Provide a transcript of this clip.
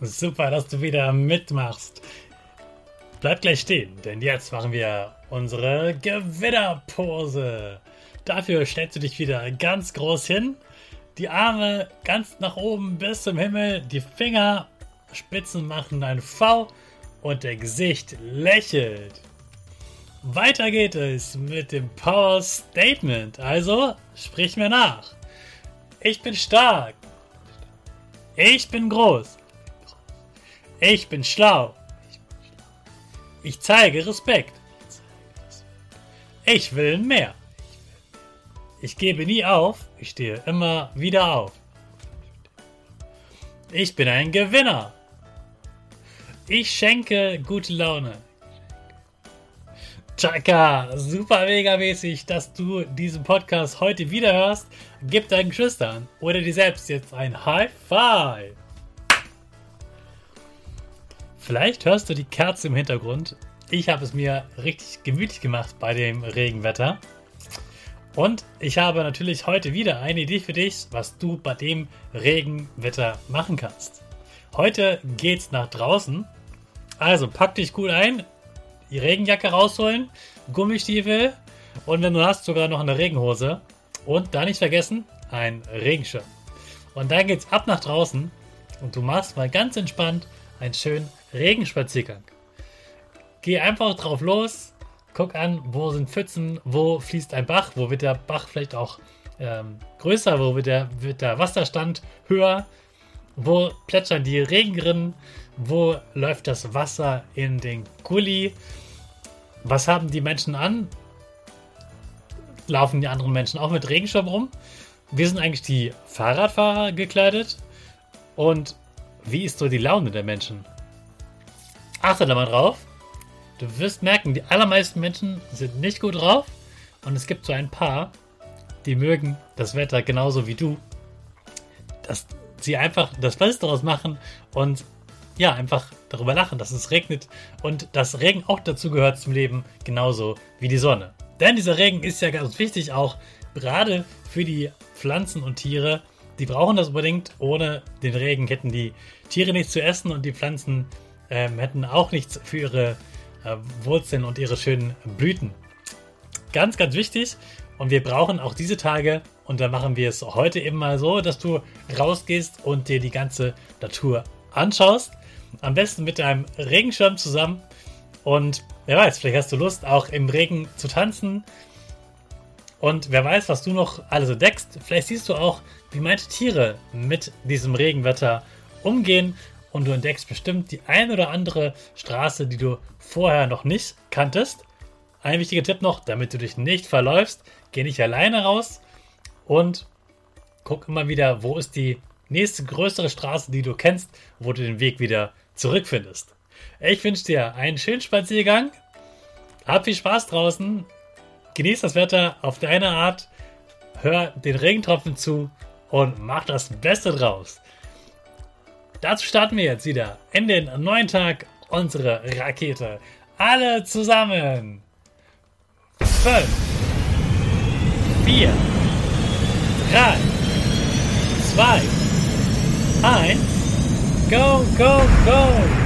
Super, dass du wieder mitmachst. Bleib gleich stehen, denn jetzt machen wir unsere Gewitterpose. Dafür stellst du dich wieder ganz groß hin, die Arme ganz nach oben bis zum Himmel, die Fingerspitzen machen ein V und der Gesicht lächelt. Weiter geht es mit dem Power Statement. Also sprich mir nach. Ich bin stark. Ich bin groß. Ich bin schlau. Ich zeige Respekt. Ich will mehr. Ich gebe nie auf. Ich stehe immer wieder auf. Ich bin ein Gewinner. Ich schenke gute Laune. Chaka, super mega mäßig, dass du diesen Podcast heute wieder hörst. Gib deinen Geschwistern oder dir selbst jetzt ein High Five. Vielleicht hörst du die Kerze im Hintergrund. Ich habe es mir richtig gemütlich gemacht bei dem Regenwetter. Und ich habe natürlich heute wieder eine Idee für dich, was du bei dem Regenwetter machen kannst. Heute geht's nach draußen. Also pack dich gut ein, die Regenjacke rausholen, Gummistiefel und wenn du hast, sogar noch eine Regenhose. Und da nicht vergessen, ein Regenschirm. Und dann geht's ab nach draußen und du machst mal ganz entspannt einen schönen Regenspaziergang. Geh einfach drauf los, guck an, wo sind Pfützen, wo fließt ein Bach, wo wird der Bach vielleicht auch ähm, größer, wo wird der, wird der Wasserstand höher, wo plätschern die Regenrinnen, wo läuft das Wasser in den Gully, was haben die Menschen an? Laufen die anderen Menschen auch mit Regenschirm rum? Wie sind eigentlich die Fahrradfahrer gekleidet? Und wie ist so die Laune der Menschen? Achte da mal drauf. Du wirst merken, die allermeisten Menschen sind nicht gut drauf. Und es gibt so ein paar, die mögen das Wetter genauso wie du. Dass sie einfach das Beste daraus machen und ja, einfach darüber lachen, dass es regnet und dass Regen auch dazu gehört zum Leben, genauso wie die Sonne. Denn dieser Regen ist ja ganz wichtig auch gerade für die Pflanzen und Tiere. Die brauchen das unbedingt. Ohne den Regen hätten die Tiere nichts zu essen und die Pflanzen ähm, hätten auch nichts für ihre äh, Wurzeln und ihre schönen Blüten. Ganz, ganz wichtig. Und wir brauchen auch diese Tage, und da machen wir es heute eben mal so, dass du rausgehst und dir die ganze Natur anschaust. Am besten mit deinem Regenschirm zusammen. Und wer weiß, vielleicht hast du Lust, auch im Regen zu tanzen. Und wer weiß, was du noch alles entdeckst. Vielleicht siehst du auch, wie manche Tiere mit diesem Regenwetter umgehen und du entdeckst bestimmt die ein oder andere Straße, die du vorher noch nicht kanntest. Ein wichtiger Tipp noch, damit du dich nicht verläufst, geh nicht alleine raus und guck immer wieder, wo ist die nächste größere Straße, die du kennst, wo du den Weg wieder zurückfindest. Ich wünsche dir einen schönen Spaziergang. Hab viel Spaß draußen. Genieß das Wetter auf deine Art. Hör den Regentropfen zu und mach das Beste draus. Dazu starten wir jetzt wieder in den neuen Tag unsere Rakete. Alle zusammen. 5, 4, 3, 2, 1. Go, go, go!